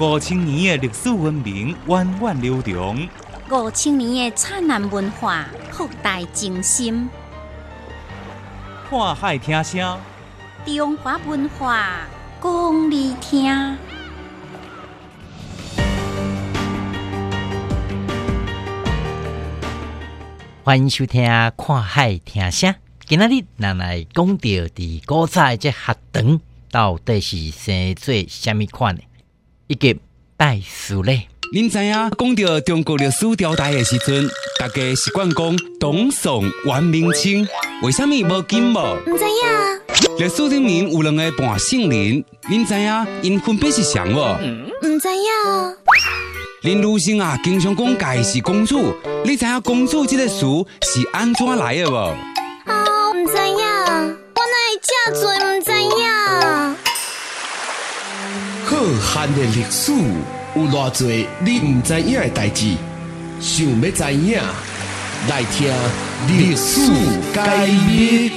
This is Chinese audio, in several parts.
五千年的历史文明源远流长，五千年的灿烂文化博大精深。看海听声，中华文化讲你听。欢迎收听《看海听声》。今仔日咱来讲到伫古早这学堂到底是生做虾米款的？以及拜师礼。您知影讲到中国历史朝代的时阵，大家习惯讲董宋、元、明、清，为什么无金无？唔知影，历史里面有两个半圣人，您知影因分别是谁无？唔知影，林如生啊，经常讲家是公主，你知影公主这个词是安怎来的无？哦，唔知影，我哪会这多浩瀚的历史有偌多你唔知影的代志，想要知影，来听历史解密。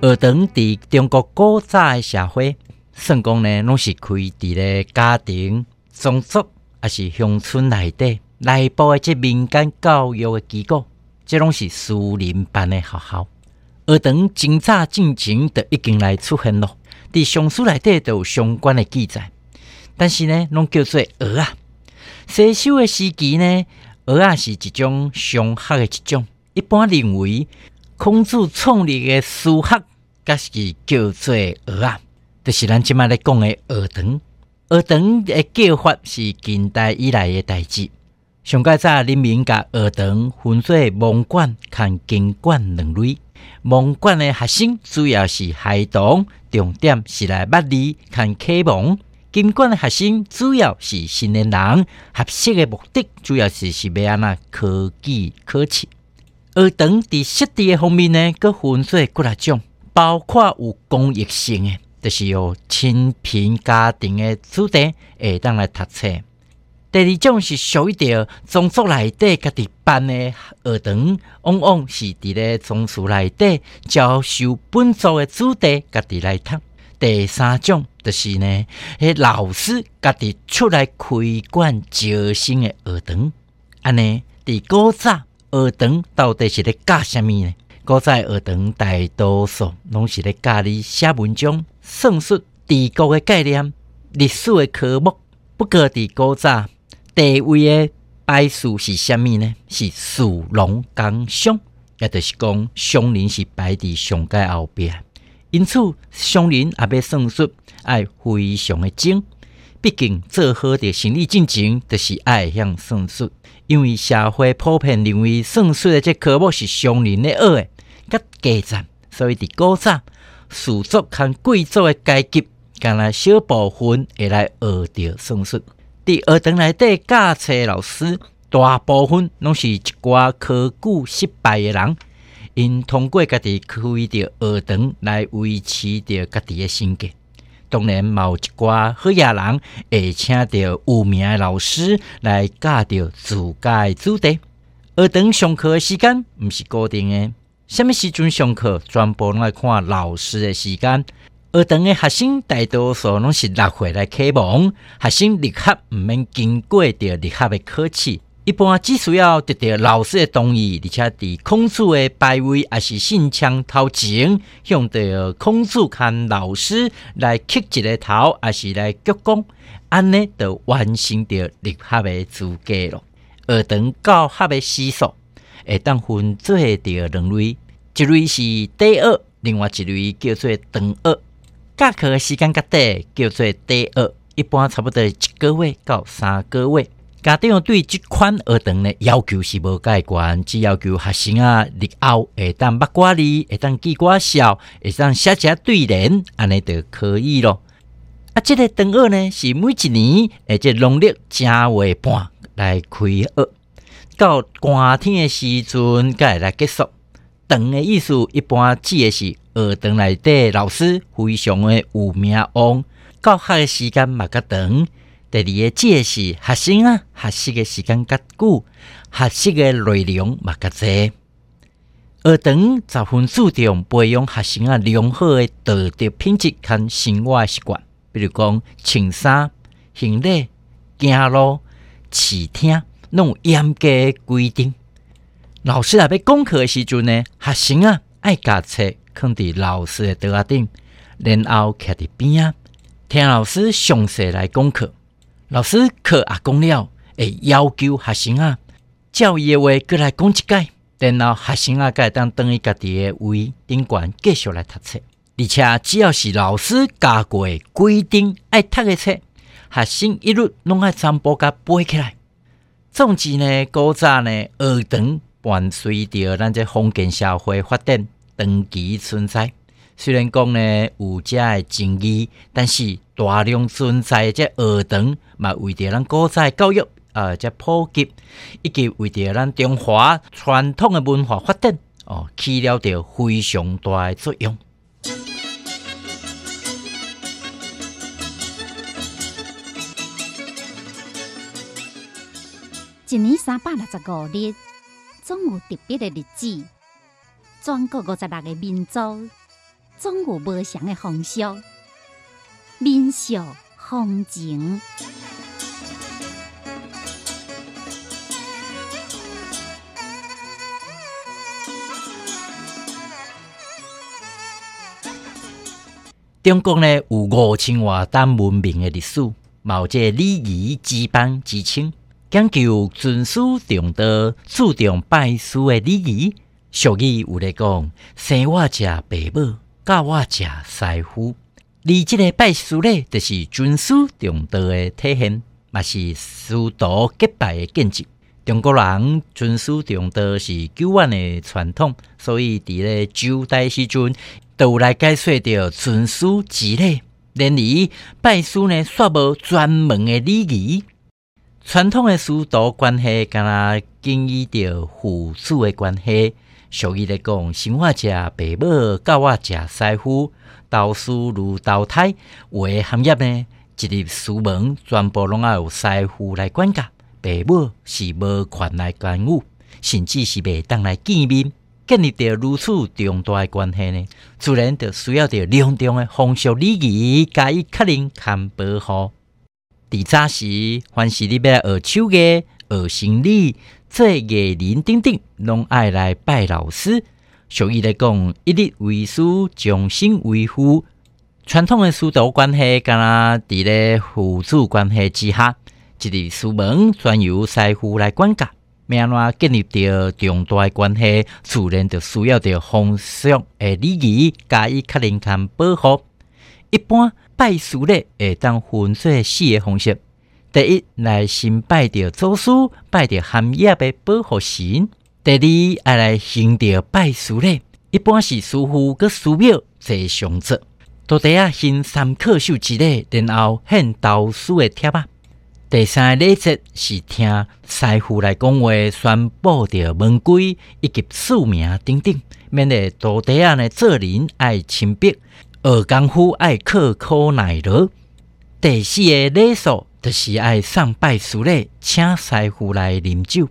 学堂伫中国古早的社会，算讲呢，拢是开伫咧家庭、宗族，还是乡村内底内部的即民间教育的机构，这拢是私人办的学校。学堂真早进前就已经来出现咯，伫上书内底都有相关的记载，但是呢，拢叫做学啊。西修的时期呢，学啊是一种上学的一种，一般认为孔子创立的私学，甲是叫做学啊，就是咱即摆咧讲的学堂。学堂的叫法是近代以来的代志。上较早人民甲学堂分做蒙馆和经馆两类。蒙馆的学生主要是孩童，重点是来捌字和启蒙；经馆的学生主要是成年人，学习的目的主要是是要安那科技考试。学堂伫设置的方面呢，佮分做几啊种，包括有公益性的，就是有清贫家庭的子弟会当来读册。第二种是属于着宗族内底家己办的学堂，往往是伫咧宗族内底教授本族的子弟家己来读。第三种就是呢，迄老师家己出来开馆招生的学堂。安尼，伫古早学堂到底是咧教啥物呢？古早学堂大多数拢是咧教你写文章、算术、地国的概念、历史的科目。不过伫古早，地位的摆数是虾米呢？是属农工商，也就是讲商人是摆伫上界后边。因此，商人也要算术，爱非常的精。毕竟做好的生理进程，就是爱向算术。因为社会普遍认为算术的这科目是商人的恶的，甲低层，所以伫古早士族和贵族的阶级，干来小部分会来学着算术。伫学堂内底教册老师，大部分拢是一寡考古失败的人，因通过家己开着学堂来维持着家己诶生计。当然，嘛有一寡好野人会请着有名诶老师来教着自家诶子弟。学堂上课诶时间毋是固定诶，什么时阵上课，全部拢来看老师诶时间。学堂的学生大多数拢是六岁来启蒙，学生入学毋免经过着入学的考试，一般只需要得到老师的同意，而且伫孔子的排位也是信枪头前，向着孔子看老师来磕一个头，也是来鞠躬，安尼就完成着入学的资格咯。学堂教学的时数会当分做着两类，一类是第二，另外一类叫做长二。教课的时间较短，叫做第二，一般差不多一个月到三个月。家长对这款学堂的要求是无介悬，只要求学生啊入后会当捌歌字，会当记歌笑，会当写写对联，安尼就可以咯。啊，这个长二呢是每一年诶，即农历正月半来开学，到寒天的时阵才会来结束。长的意思一般指的是。学堂内底老师非常的有名望，教学的时间嘛较长。第二个即是学生啊，学习的时间较久，学习的内容嘛较济。学堂十分注重培养学生啊良好的道德品质跟生活习惯，比如讲穿衫、行礼、行路、试听，拢有严格的规定。老师啊，要讲课的时阵呢，学生啊爱夹册放伫老师的桌顶，然后徛伫边啊，听老师详细来讲课。老师课也讲了，会要求学生啊，照伊的话过来讲一解。然后学生啊，该当等于家己的位顶管继续来读册，而且只要是老师教过规定爱读的册，学生一律拢爱全部甲背起来。总之呢，古早呢，学堂伴随着咱这封建社会发展长期存在。虽然讲呢有遮的争议，但是大量存在这学堂嘛，为着咱古早教育。啊，即普及，以及为着咱中华传统的文化发展，哦，起了着非常大的作用。一年三百六十五日，总有特别的日子。全国五十六个民族，总有不同的风俗、民俗、风情。中国呢有五千多单文明的历史，有这礼仪之邦之称，讲究尊师重道，注重拜师的礼仪。俗语有咧讲：生我者父母，教我者师傅。而即个拜师咧，就是尊师重道的体现，也是师徒结拜的见证。中国人尊师重道是久远的传统，所以伫咧周代时阵。都来解说着尊师之礼，然而拜师呢，煞无专门的礼仪。传统的师徒关系，敢若建立着父子的关系。俗语来讲，生我者父母，教我者师傅，道师如道胎。话行业呢，一入书门，全部拢要有师傅来管教，父母是无权来干预，甚至是未当来见面。建立着如此重大的关系呢，自然就需要着两种诶风俗礼仪加以确认和保护。伫早时，凡是你要学手艺、学生理、做艺人等等，拢爱来拜老师。俗语来讲，一日为师，终身为父。传统的师徒关系，敢若伫咧父子关系之下，一日师门专由师傅来管教。安怎建立着重大关系，自然就需要着风俗诶礼仪加以确认和保护。一般拜师咧会当分做四个方式：第一，来先拜着祖师，拜着行业的保护神；第二，爱来行着拜师咧，一般是师傅佮师庙坐上座，到底啊行三叩首之礼，然后献导师的贴啊。第三个礼节是听师傅来讲话，宣布着门规以及署名等等，免得徒弟啊呢做人爱亲笔，学功夫爱刻苦耐劳。第四个礼数就是爱上拜师礼，请师傅来饮酒。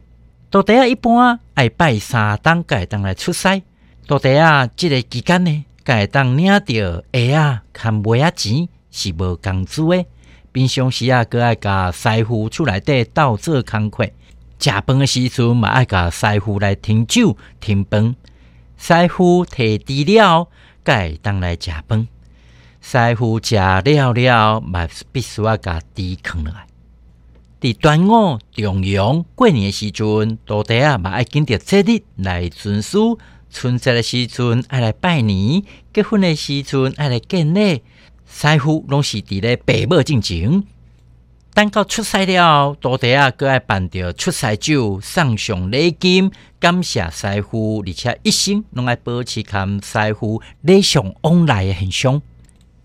徒弟啊一般爱拜三当，会当来出师。徒弟啊，这个期间呢，会当领着鞋啊、看袜啊钱，是无工资的。平常时啊，佮爱甲师傅出来底斗做工课，食饭的时阵嘛爱甲师傅来停酒停饭。师傅摕资了，会当来食饭。师傅食了了，嘛必须要甲猪扛落来。伫端午、重阳、过年的时阵，徒弟啊嘛爱跟着节日来遵守。春节的时阵爱来拜年，结婚的时阵爱来见礼。师傅拢是伫咧爸母进前，等到出世了，徒弟啊，搁爱办着出世酒，送上礼金，感谢师傅，而且一生拢爱保持跟师傅礼尚往来的形象。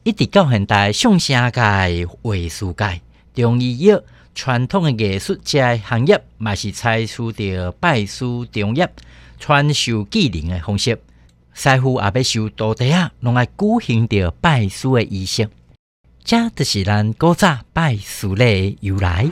一直到现代，相声界、艺术界、中医药、传统的艺术家行业，嘛是采取着拜师重业、传授技能的方式。师傅也要收徒弟啊，拢爱举行着拜师的仪式，这就是咱古早拜师的由来。